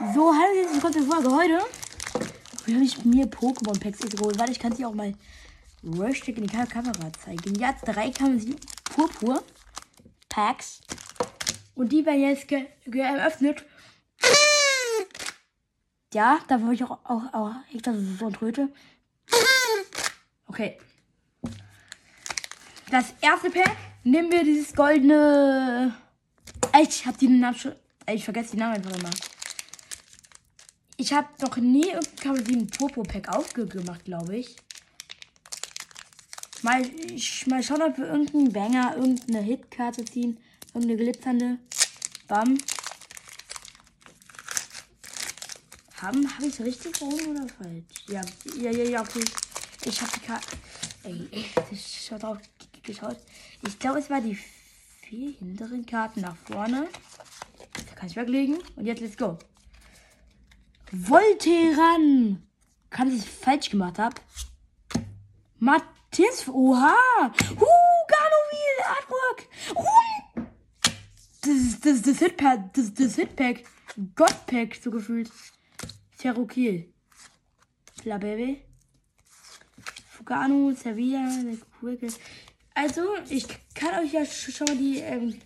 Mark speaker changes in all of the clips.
Speaker 1: So, hallo, jetzt willkommen zur Folge heute. Habe ich mir Pokémon-Packs geholt? Warte, ich kann sie auch mal richtig in die Ka- Kamera zeigen. Ja, drei kann man sie purpur Packs. Und die werden jetzt ge geöffnet. Ja, da wollte ich auch, auch, auch echt, dass es so ein Tröte. Okay. Das erste Pack nehmen wir dieses goldene. Ich hab den Namen schon. Ich vergesse die Namen einfach immer. Ich habe noch nie irgendein wie ein Turbo-Pack aufgemacht, glaube ich. Mal, ich, mal schauen, ob wir irgendeinen Banger, irgendeine Hitkarte ziehen. Irgendeine glitzernde. Bam. Haben, habe ich richtig rum oder falsch? Ja, ja, ja, ja, okay. Ich habe die Karte. Ey, ich hab schon drauf geschaut. Ich glaube, es war die vier hinteren Karten nach vorne. Da kann ich weglegen. Und jetzt let's go. Volteran. Kann ich falsch gemacht habe? Matthias. Oha. Huh, Ganovil. Artwork. Uh. Das ist das, das Hitpack. Das, das Hitpack. Godpack, so gefühlt. Cherokee. La Baby. Fugano, Sevilla. Also, ich kann euch ja sch- schon mal die ähm,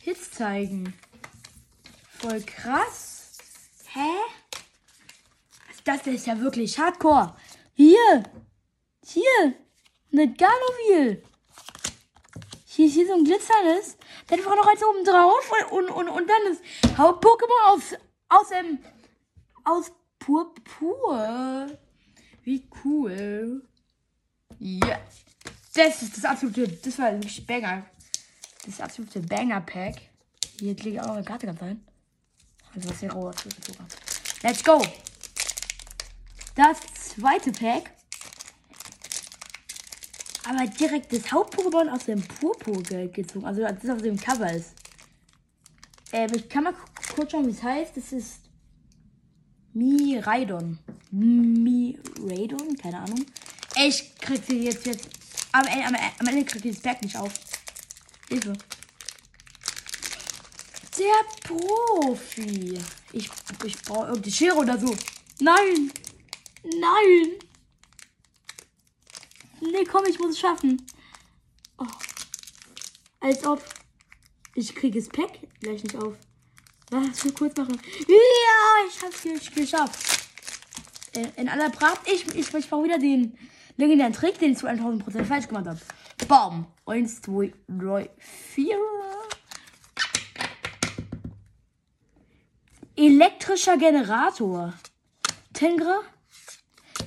Speaker 1: Hits zeigen. Voll krass. Hä? Das ist ja wirklich hardcore. Hier. Hier. Eine Ganovil. Hier ist hier so ein glitzerndes. Dann war noch eins oben drauf. Und, und, und, und dann ist Haupt-Pokémon aus, aus, ähm, aus Purpur. Wie cool. Ja. Das ist das absolute, das war wirklich Banger. Das absolute Banger-Pack. Hier klicke ich auch noch eine Karte ganz rein. Also was roher sogar. Let's go. Das zweite Pack. Aber direkt das Hauptpokémon aus dem Purpur ge- gezogen. Also das auf dem Cover ist. Ähm, ich kann mal ku- kurz schauen, wie es heißt. Das ist Miraidon. Miraidon? Keine Ahnung. Ich krieg sie jetzt jetzt. Am Ende, Ende, am Ende krieg ich das Berg nicht auf. Hilfe. Der Profi. Ich, ich brauche irgendeine Schere oder so. Nein. Nein. Nee, komm, ich muss es schaffen. Oh. Als ob. Ich kriege das Pack gleich nicht auf. Was für kurz machen. Ja, ich hab's ge- geschafft. Äh, In aller Pracht. Ich, ich, ich brauche wieder den legendären Trick, den ich zu 1000% falsch gemacht habe. Bam. Eins, zwei, drei, vier. Elektrischer Generator. Tengra?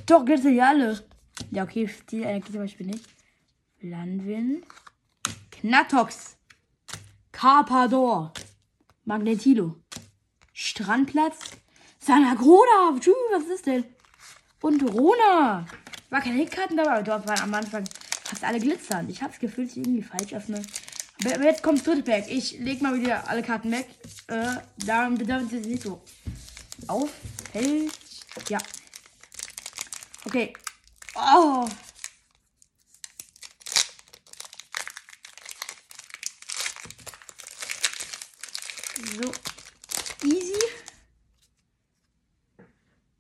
Speaker 1: Doch, gibt es ja alle. Ja, okay, die Energie zum Beispiel nicht. Landwin. Knatox. Carpador. Magnetilo. Strandplatz. Sanagroda. Tschü, was ist denn? Und Rona. War keine Hitkarten dabei, aber dort waren am Anfang fast alle glitzern. Ich hab's gefühlt, ich irgendwie falsch. Aber aber jetzt kommt das dritte Pack. Ich leg mal wieder alle Karten weg. Äh, damit damit es nicht so auffällt. Ja. Okay. Oh. So. Easy.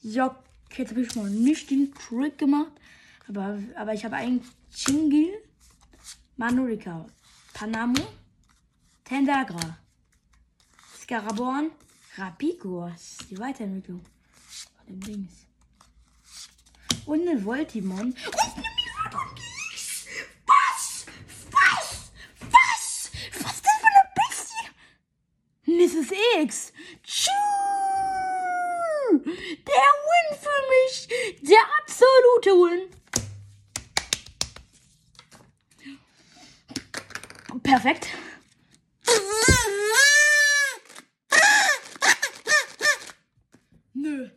Speaker 1: So, jetzt habe ich mal nicht den Trick gemacht. Aber, aber ich habe einen Chingil, Manurika, Panamo, Tendagra, Scaraborn, ist die Weiterentwicklung von dem Dings. Und eine Voltimon. Und eine Miraculix. Was? Was? Was? Was ist das für eine Bestie? Mrs. X. Tschüss. Der Win für mich. Der absolute Win. Perfekt. Nö.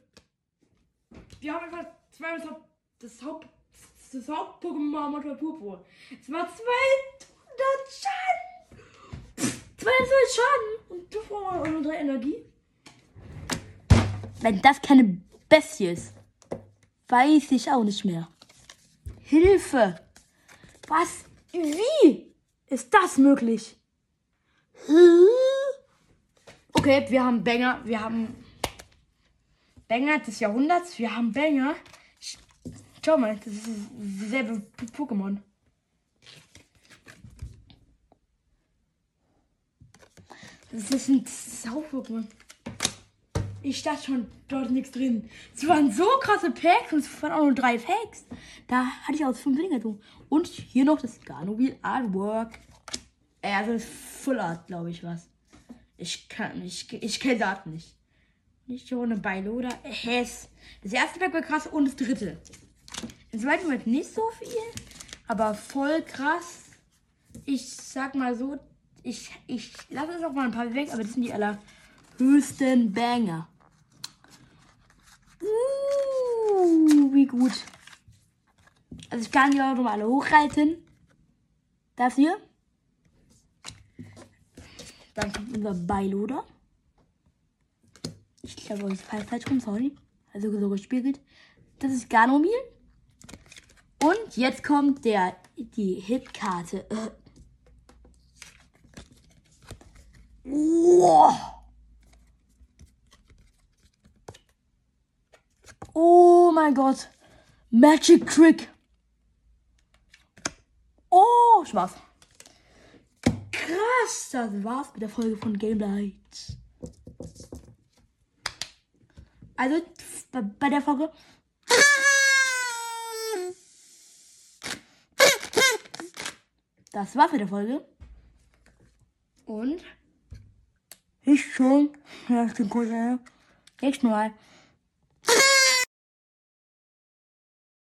Speaker 1: Wir haben einfach zwei das Haupt, das Haupt, das Haupt-Pokémon Motor Purpur. Es war 200 Schaden. 200 Schaden. Und du brauchst unsere Energie. Wenn das keine Bestie ist, weiß ich auch nicht mehr. Hilfe. Was? Wie ist das möglich? Okay, wir haben Banger, wir haben Banger des Jahrhunderts. Wir haben Banger. Sch- Schau mal, das ist dieselbe Pokémon. Das ist ein Sau-Pokémon. Ich dachte schon, dort ist nichts drin. Es waren so krasse Packs und es waren auch nur drei Packs. Da hatte ich aus fünf Dinger drin. Und hier noch das Garnobil Artwork. Also das Full Art, glaube ich, was. Ich kann, ich, ich kenne Daten nicht. Nicht ohne Beiloder. Hess. Das erste Pack war krass und das dritte. Im zweiten Moment nicht so viel, aber voll krass. Ich sag mal so, ich, ich lasse es auch mal ein paar weg, aber das sind die allerhöchsten Banger. Uh, wie gut. Also ich kann die auch nochmal alle hochreiten. Das hier. Dann kommt unser Beiloder. Ich glaube, ist falsch, falsch rum, sorry. Also so gespiegelt. Das ist Garnomil. Und jetzt kommt der, die Hitkarte. Oh mein Gott. Magic Trick. Oh, Spaß. Krass, das war's mit der Folge von Gameblight. Also bei- bei der Folge. Das war's mit der Folge. Und ich schon. Ja, ich bin cool. Nächstes Mal.